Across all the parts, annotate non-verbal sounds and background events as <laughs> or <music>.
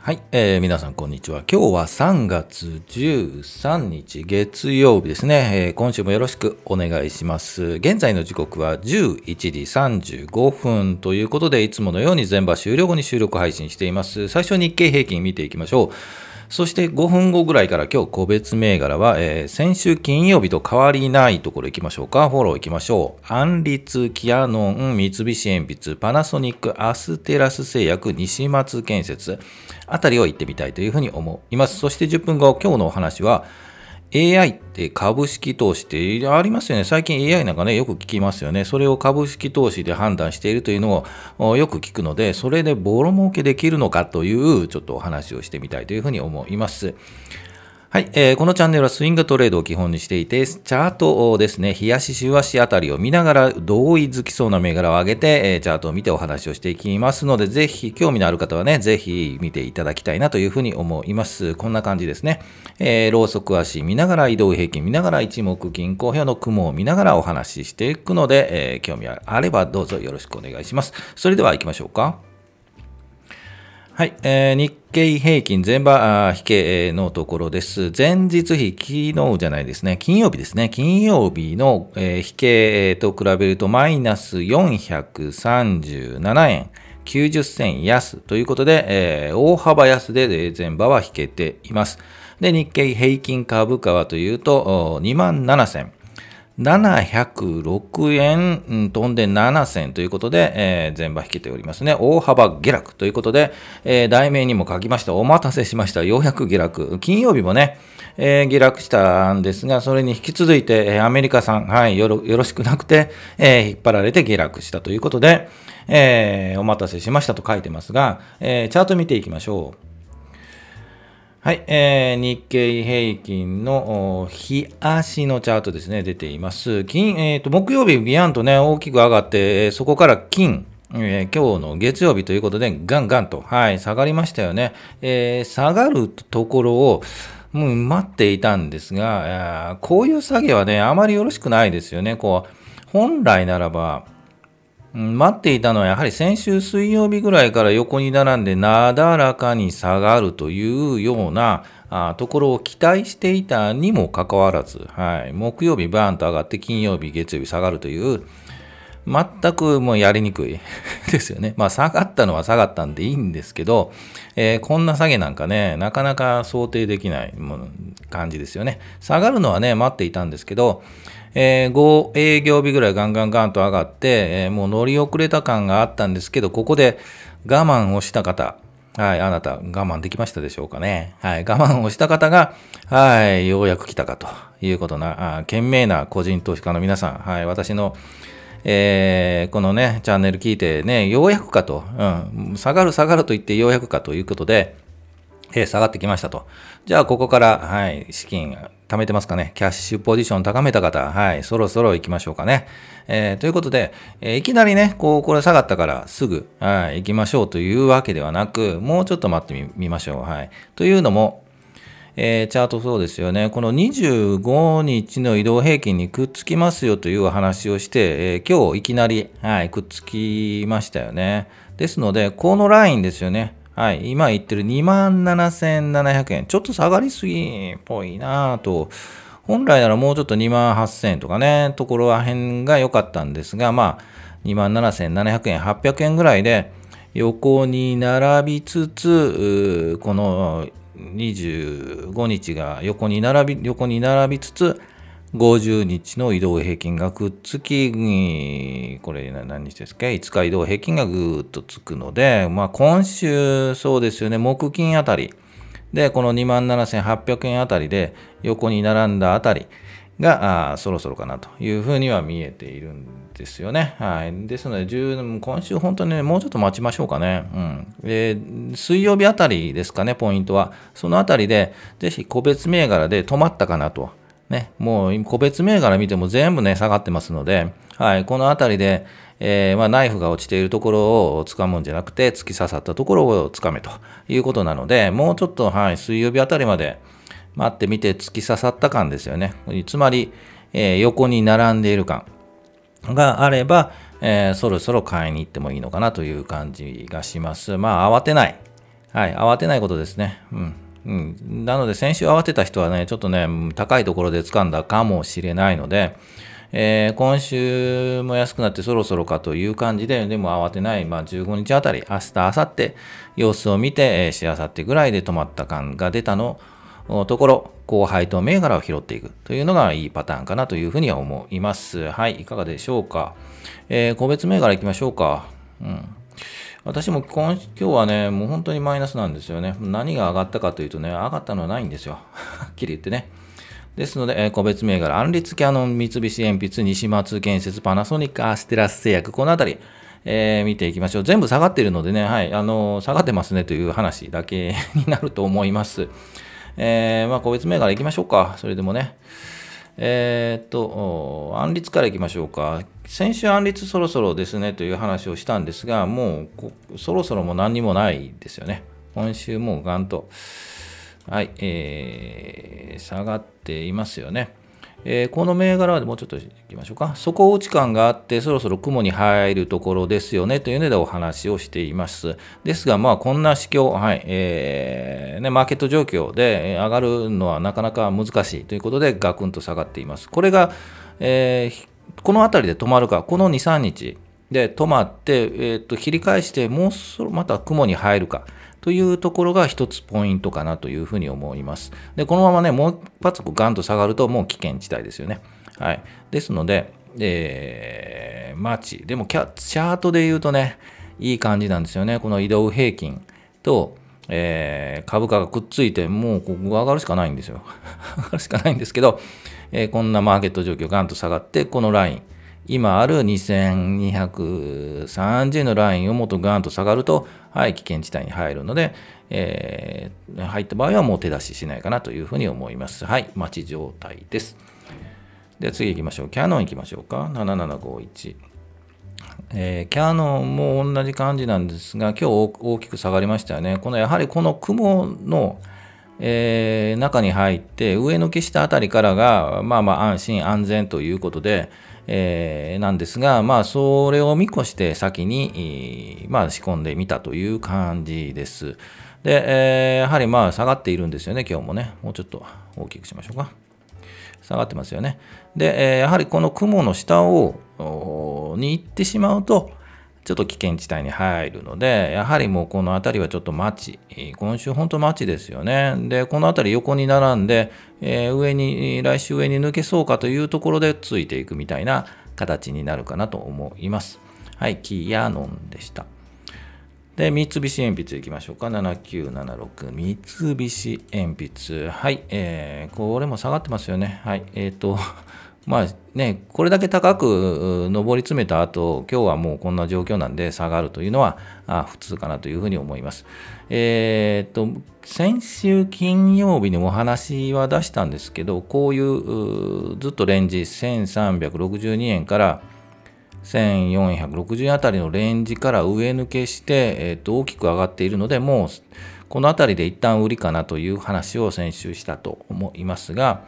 はい、えー、皆さんこんにちは。今日は3月13日月曜日ですね、えー、今週もよろしくお願いします。現在の時刻は11時35分ということで、いつものように全場終了後に収録配信しています。最初日経平均見ていきましょう。そして5分後ぐらいから今日個別銘柄は、えー、先週金曜日と変わりないところ行きましょうか。フォロー行きましょう。アンリツ、キアノン、三菱鉛筆、パナソニック、アステラス製薬、西松建設あたりを行ってみたいというふうに思います。そして10分後、今日のお話は、AI って株式投資ってありますよね。最近 AI なんかね、よく聞きますよね。それを株式投資で判断しているというのをよく聞くので、それでボロ儲けできるのかというちょっとお話をしてみたいというふうに思います。はい、えー、このチャンネルはスイングトレードを基本にしていて、チャートをですね、日足、週足あたりを見ながら、同意づきそうな銘柄を上げて、えー、チャートを見てお話をしていきますので、ぜひ、興味のある方はね、ぜひ見ていただきたいなというふうに思います。こんな感じですね。えー、ローソク足見ながら、移動平均見ながら、一目均衡表の雲を見ながらお話ししていくので、えー、興味あればどうぞよろしくお願いします。それでは行きましょうか。はい、えー、日経平均全場引けのところです。前日比、昨日じゃないですね、金曜日ですね、金曜日の、えー、引けと比べるとマイナス437円90銭安ということで、えー、大幅安で前場は引けています。で、日経平均株価はというと、2万7000。706円飛んで7銭ということで、えー、全場引けておりますね。大幅下落ということで、えー、題名にも書きました。お待たせしました。ようやく下落。金曜日もね、えー、下落したんですが、それに引き続いて、えー、アメリカ産、はい、よろよろしくなくて、えー、引っ張られて下落したということで、えー、お待たせしましたと書いてますが、えー、チャート見ていきましょう。はい、えー、日経平均の日足のチャートですね、出ています。金、えーと、木曜日、ビヤンとね、大きく上がって、そこから金、えー、今日の月曜日ということで、ガンガンと、はい、下がりましたよね。えー、下がるところを、もう待っていたんですが、こういう下げはね、あまりよろしくないですよね。こう、本来ならば、待っていたのはやはり先週水曜日ぐらいから横に並んでなだらかに下がるというようなあところを期待していたにもかかわらず、はい、木曜日バーンと上がって金曜日、月曜日下がるという全くもうやりにくい <laughs> ですよね。まあ下がったのは下がったんでいいんですけど、えー、こんな下げなんかね、なかなか想定できない感じですよね。下がるのはね、待っていたんですけど、えー、5営業日ぐらいガンガンガンと上がって、えー、もう乗り遅れた感があったんですけど、ここで我慢をした方、はい、あなた我慢できましたでしょうかね。はい、我慢をした方が、はい、ようやく来たかということな、あ懸命な個人投資家の皆さん、はい、私の、えー、このね、チャンネル聞いてね、ようやくかと、うん、下がる下がると言ってようやくかということで、えー、下がってきましたと。じゃあ、ここから、はい、資金貯めてますかね。キャッシュポジション高めた方、はい、そろそろ行きましょうかね。えー、ということで、えー、いきなりね、こう、これ下がったからすぐ、はい、行きましょうというわけではなく、もうちょっと待ってみましょう。はい。というのも、えー、チャートそうですよね。この25日の移動平均にくっつきますよという話をして、えー、今日いきなり、はい、くっつきましたよね。ですので、このラインですよね。はい、今言ってる27,700円、ちょっと下がりすぎっぽいなと。本来ならもうちょっと2万8000円とかね、ところら辺が良かったんですが、まあ、27,700円、800円ぐらいで横に並びつつ、この25日が横に並び、横に並びつつ、50日の移動平均がくっつき、これ何日ですか ?5 日移動平均がぐーっとつくので、まあ今週そうですよね、木金あたりで、この27,800円あたりで横に並んだあたりが、そろそろかなというふうには見えているんですよね。はい。ですので、今週本当にね、もうちょっと待ちましょうかね。うん。で、水曜日あたりですかね、ポイントは。そのあたりで、ぜひ個別銘柄で止まったかなと。ね、もう個別銘柄見ても全部ね、下がってますので、はい、このあたりで、えー、まあ、ナイフが落ちているところを掴むんじゃなくて、突き刺さったところを掴めということなので、もうちょっと、はい、水曜日あたりまで待ってみて突き刺さった感ですよね。つまり、えー、横に並んでいる感があれば、えー、そろそろ買いに行ってもいいのかなという感じがします。まあ、慌てない。はい、慌てないことですね。うん。うん、なので、先週慌てた人はね、ちょっとね、高いところで掴んだかもしれないので、えー、今週も安くなってそろそろかという感じで、でも慌てない、まあ、15日あたり、明日、明後日、様子を見て、えー、しあさってぐらいで止まった感が出たのところ、後輩と銘柄を拾っていくというのがいいパターンかなというふうには思います。はい、いかがでしょうか。えー、個別銘柄いきましょうか。うん。私も今今日はね、もう本当にマイナスなんですよね。何が上がったかというとね、上がったのはないんですよ。はっきり言ってね。ですので、えー、個別銘柄、安立キャノン、三菱鉛筆、西松建設、パナソニック、アステラス製薬、このあたり、えー、見ていきましょう。全部下がっているのでね、はい、あのー、下がってますねという話だけになると思います。えー、まあ、個別銘柄いきましょうか。それでもね。えー、っと、安立からいきましょうか。先週安立そろそろですねという話をしたんですが、もうそろそろも何にもないですよね。今週もうガンと、はい、えー、下がっていますよね。えー、この銘柄はもうちょっといきましょうか。底打ち感があって、そろそろ雲に入るところですよねというのでお話をしています。ですが、まあ、こんな市況、はいえーね、マーケット状況で上がるのはなかなか難しいということで、ガクンと下がっています。これが、えー、この辺りで止まるか、この2、3日で止まって、えー、っと切り返して、もうそろまた雲に入るか。というところが一つポイントかなというふうに思います。で、このままね、もう一発ガンと下がるともう危険地帯ですよね。はい。ですので、えー、マーチ。でもキャチャートで言うとね、いい感じなんですよね。この移動平均と、えー、株価がくっついて、もうここ上がるしかないんですよ。<laughs> 上がるしかないんですけど、えー、こんなマーケット状況ガンと下がって、このライン、今ある2230のラインをもっとガンと下がると、はい、危険地帯に入るので、えー、入った場合はもう手出ししないかなというふうに思います。はい、待ち状態です。では次行きましょう。キャノン行きましょうか。7751。えー、キャノンも同じ感じなんですが、今日大きく下がりましたよね。このやはりこの雲の、えー、中に入って上抜けしたあたりからが、まあまあ安心安全ということで、えー、なんですが、まあ、それを見越して先に、まあ、仕込んでみたという感じです。で、えー、やはりまあ下がっているんですよね、今日もね。もうちょっと大きくしましょうか。下がってますよね。で、えー、やはりこの雲の下をに行ってしまうと、ちょっと危険地帯に入るので、やはりもうこの辺りはちょっと待ち、今週本当待ちですよね。で、この辺り横に並んで、えー、上に、来週上に抜けそうかというところでついていくみたいな形になるかなと思います。はい、キヤノンでした。で、三菱鉛筆いきましょうか。7976。三菱鉛筆。はい。えー、これも下がってますよね。はい。えっ、ー、と、まあね、これだけ高く上り詰めた後、今日はもうこんな状況なんで下がるというのは普通かなというふうに思います。えー、っと、先週金曜日にお話は出したんですけど、こういうずっとレンジ1362円から1460円あたりのレンジから上抜けして、えー、っと大きく上がっているので、もうこのあたりで一旦売りかなという話を先週したと思いますが、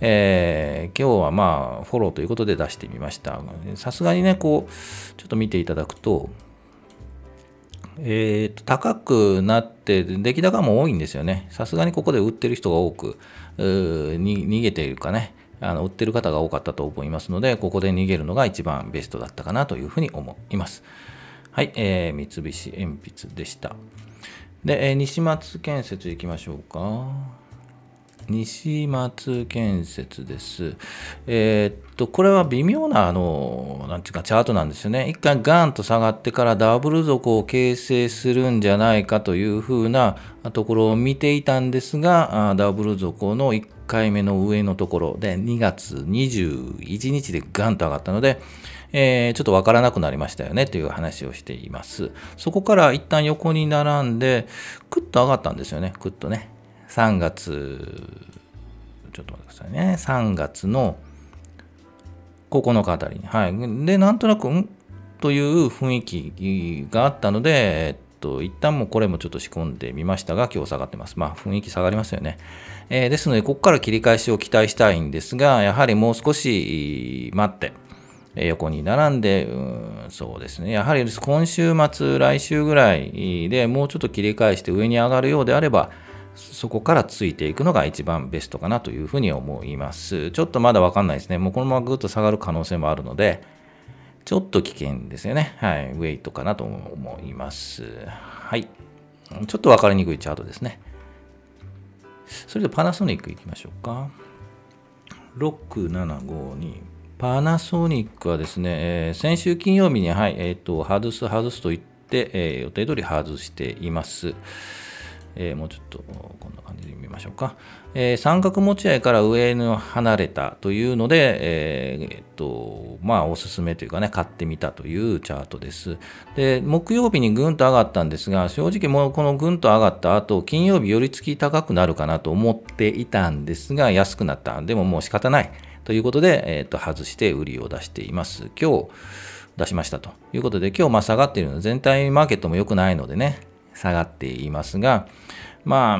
えー、今日はまあフォローということで出してみました。さすがにね、こう、ちょっと見ていただくと、えー、と高くなって出来高も多いんですよね。さすがにここで売ってる人が多く、逃げているかね、あの売ってる方が多かったと思いますので、ここで逃げるのが一番ベストだったかなというふうに思います。はい、えー、三菱鉛筆でした。で、えー、西松建設いきましょうか。西松建設です。えー、っと、これは微妙な、あの、なんていうか、チャートなんですよね。一回ガンと下がってからダブル底を形成するんじゃないかというふうなところを見ていたんですが、ダブル底の1回目の上のところで2月21日でガンと上がったので、えー、ちょっとわからなくなりましたよねという話をしています。そこから一旦横に並んで、クッと上がったんですよね、クッとね。3月、ちょっと待ってくださいね。3月の9日あたりに。はい。で、なんとなく、ん？という雰囲気があったので、えっと、一旦もこれもちょっと仕込んでみましたが、今日下がってます。まあ、雰囲気下がりますよね。えー、ですので、ここから切り返しを期待したいんですが、やはりもう少し待って、横に並んで、うんそうですね、やはり今週末、来週ぐらいでもうちょっと切り返して上に上がるようであれば、そこからついていくのが一番ベストかなというふうに思います。ちょっとまだわかんないですね。もうこのままぐっと下がる可能性もあるので、ちょっと危険ですよね。はい。ウェイトかなと思います。はい。ちょっと分かりにくいチャートですね。それでパナソニックいきましょうか。6752。パナソニックはですね、えー、先週金曜日に、はい、えっ、ー、と、外す外すと言って、えー、予定通り外しています。えー、もうちょっとこんな感じで見ましょうか。えー、三角持ち合いから上に離れたというので、えー、えっと、まあ、おすすめというかね、買ってみたというチャートです。で、木曜日にぐんと上がったんですが、正直もうこのぐんと上がった後、金曜日寄り付き高くなるかなと思っていたんですが、安くなった。でももう仕方ない。ということで、えっと、外して売りを出しています。今日、出しましたということで、今日まあ下がっているので、全体マーケットも良くないのでね、下がっていますが、まあ、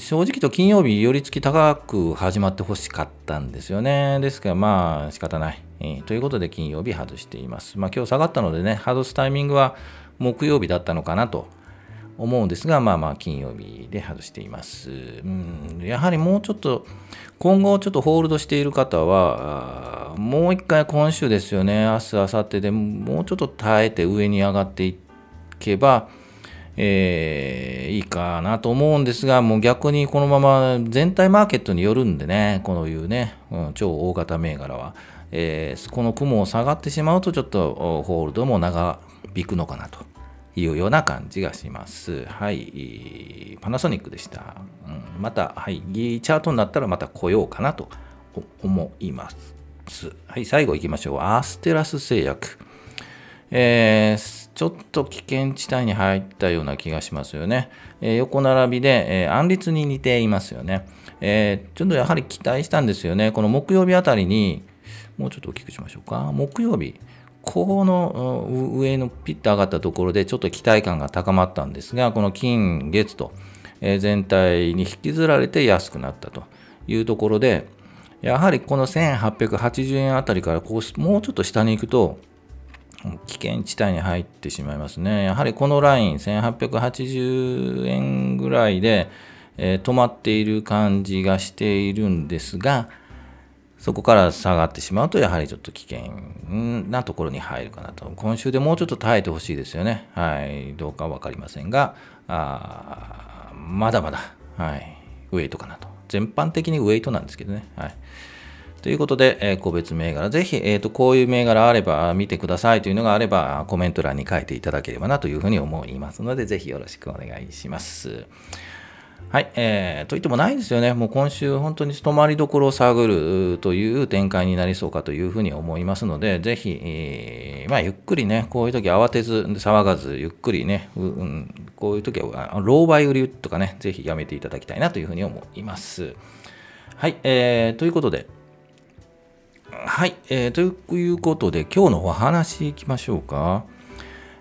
正直と金曜日、寄り付き高く始まってほしかったんですよね。ですから、まあ、仕方ない。えー、ということで、金曜日外しています。まあ、今日下がったのでね、外すタイミングは木曜日だったのかなと思うんですが、まあまあ、金曜日で外しています。うん、やはりもうちょっと、今後ちょっとホールドしている方は、もう一回今週ですよね、明日、明後日でもうちょっと耐えて上に上がっていけば、えー、いいかなと思うんですが、もう逆にこのまま全体マーケットによるんでね、こういうね、うん、超大型銘柄は、えー、この雲を下がってしまうと、ちょっとホールドも長引くのかなというような感じがします。はい、パナソニックでした。うん、また、はい、チャートになったらまた来ようかなと思います。はい、最後行きましょう。アステラス製薬。えーちょっと危険地帯に入ったような気がしますよね。え、横並びで、えー、安立に似ていますよね、え、ちょっとやはり期待したんですよね。この木曜日あたりに、もうちょっと大きくしましょうか。木曜日、この上のピッと上がったところでちょっと期待感が高まったんですが、この金、月と、え全体に引きずられて安くなったというところで、やはりこの1880円あたりからこうもうちょっと下に行くと、危険地帯に入ってしまいますね。やはりこのライン、1880円ぐらいで、えー、止まっている感じがしているんですが、そこから下がってしまうと、やはりちょっと危険なところに入るかなと。今週でもうちょっと耐えてほしいですよね。はい。どうか分かりませんが、あまだまだ、はい。ウェイトかなと。全般的にウェイトなんですけどね。はい。ということで、えー、個別銘柄、ぜひ、えーと、こういう銘柄あれば見てくださいというのがあれば、コメント欄に書いていただければなというふうに思いますので、ぜひよろしくお願いします。はい、えー、といってもないんですよね。もう今週本当に泊まりどころを探るという展開になりそうかというふうに思いますので、ぜひ、えー、まあ、ゆっくりね、こういう時慌てず、騒がず、ゆっくりね、うん、こういう時は、老媒売りとかね、ぜひやめていただきたいなというふうに思います。はい、えー、ということで、はい、えー、ということで、今日のお話いきましょうか。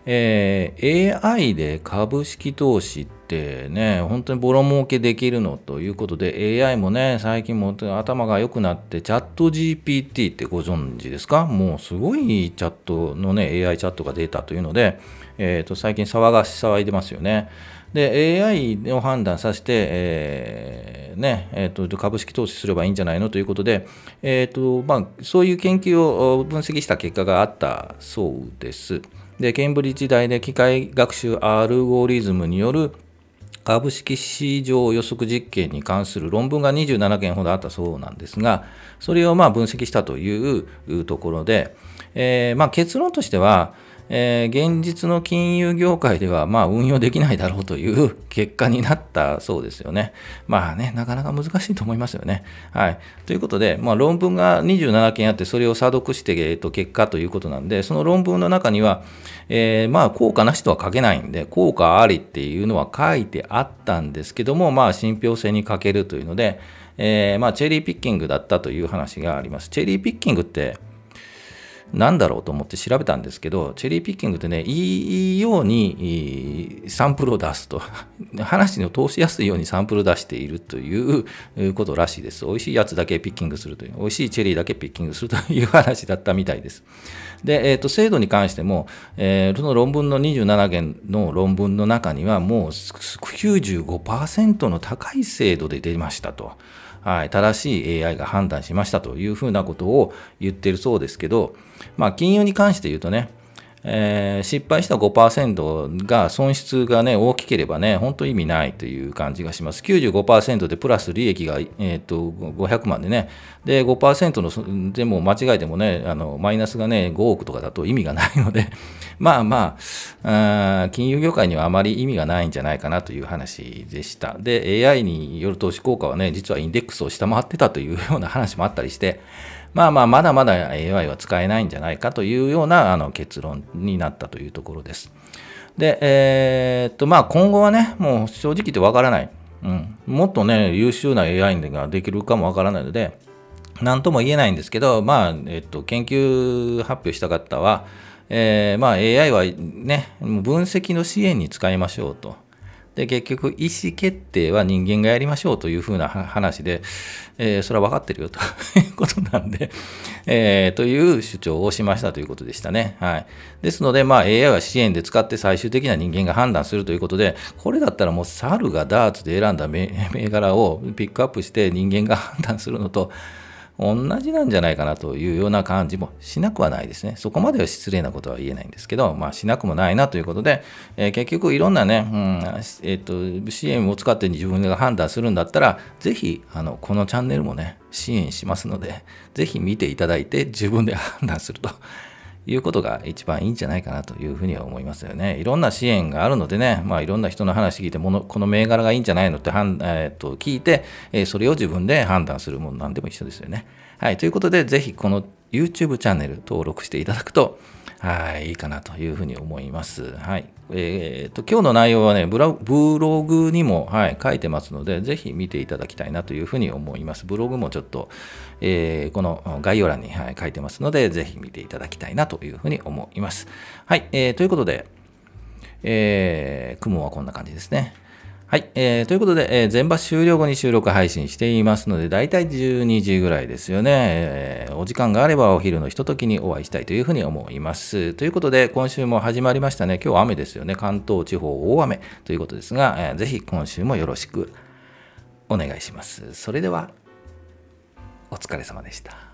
えー、AI で株式投資ってね、本当にボロ儲けできるのということで、AI もね、最近も頭が良くなって、チャット GPT ってご存知ですか？もうすごいチャットのね、AI チャットが出たというので、えー、と最近騒がし騒いでますよね。で、AI を判断させて、えー、ね、え、ー、と、株式投資すればいいんじゃないの？ということで、え、ー、と、まあ、そういう研究を分析した結果があったそうです。で、ケンブリッジ大で機械学習アルゴリズムによる株式市場予測実験に関する論文が27件ほどあったそうなんですが、それをまあ分析したというところで、えー、まあ結論としては、えー、現実の金融業界ではまあ運用できないだろうという結果になったそうですよね。まあね、なかなか難しいと思いますよね。はい。ということで、まあ、論文が27件あって、それを査読して、えー、と結果ということなんで、その論文の中には、えー、まあ効果なしとは書けないんで、効果ありっていうのは書いてあったんですけども、まあ信憑性に欠けるというので、えー、まあチェリーピッキングだったという話があります。チェリーピッキングって、なんだろうと思って調べたんですけど、チェリーピッキングってね、いいようにサンプルを出すと。<laughs> 話の通しやすいようにサンプル出しているということらしいです。美味しいやつだけピッキングするという、美味しいチェリーだけピッキングするという話だったみたいです。で、えーと、精度に関しても、えー、その論文の27件の論文の中には、もう95%の高い精度で出ましたと。はい、正しい AI が判断しましたというふうなことを言ってるそうですけど、まあ、金融に関して言うとね、えー、失敗した5%が損失がね、大きければね、本当意味ないという感じがします。95%でプラス利益が、えー、と500万でね、で、5%の、でも間違えてもね、あのマイナスがね、5億とかだと意味がないので、<laughs> まあまあ、あ金融業界にはあまり意味がないんじゃないかなという話でした。で、AI による投資効果はね、実はインデックスを下回ってたというような話もあったりして、まあまあ、まだまだ AI は使えないんじゃないかというようなあの結論になったというところです。で、えー、っと、まあ今後はね、もう正直言ってわからない。うん。もっとね、優秀な AI ができるかもわからないので、なんとも言えないんですけど、まあ、えっと、研究発表した方は、えー、まあ AI はね、分析の支援に使いましょうと。で、結局、意思決定は人間がやりましょうというふうな話で、えー、それは分かってるよと <laughs> いうことなんで、えー、という主張をしましたということでしたね。はい。ですので、まあ、AI は支援で使って最終的な人間が判断するということで、これだったらもう猿がダーツで選んだ銘柄をピックアップして人間が判断するのと、同じなんじゃないかなというような感じもしなくはないですね。そこまでは失礼なことは言えないんですけど、まあ、しなくもないなということで、えー、結局いろんなね、うんえーと、支援を使って自分が判断するんだったら、ぜひあのこのチャンネルもね、支援しますので、ぜひ見ていただいて自分で判断すると。いうことが一番いいんじゃないかなというふうには思いますよね。いろんな支援があるのでね、まあ、いろんな人の話聞いてもの、この銘柄がいいんじゃないのってはん、えー、と聞いて、えそれを自分で判断するものなんでも一緒ですよね。はい、ということで、ぜひこの YouTube チャンネル登録していただくと、はい、いいかなというふうに思います。はい。えー、と、今日の内容はね、ブログにも、はい、書いてますので、ぜひ見ていただきたいなというふうに思います。ブログもちょっと、えー、この概要欄に、はい、書いてますので、ぜひ見ていただきたいなというふうに思います。はい、えー、ということで、えー、雲はこんな感じですね。はい、えー、ということで、えー、全場終了後に収録配信していますので、だいたい12時ぐらいですよね、えー、お時間があればお昼のひとときにお会いしたいというふうに思います。ということで、今週も始まりましたね。今日は雨ですよね。関東地方大雨ということですが、えー、ぜひ今週もよろしくお願いします。それでは、お疲れ様でした。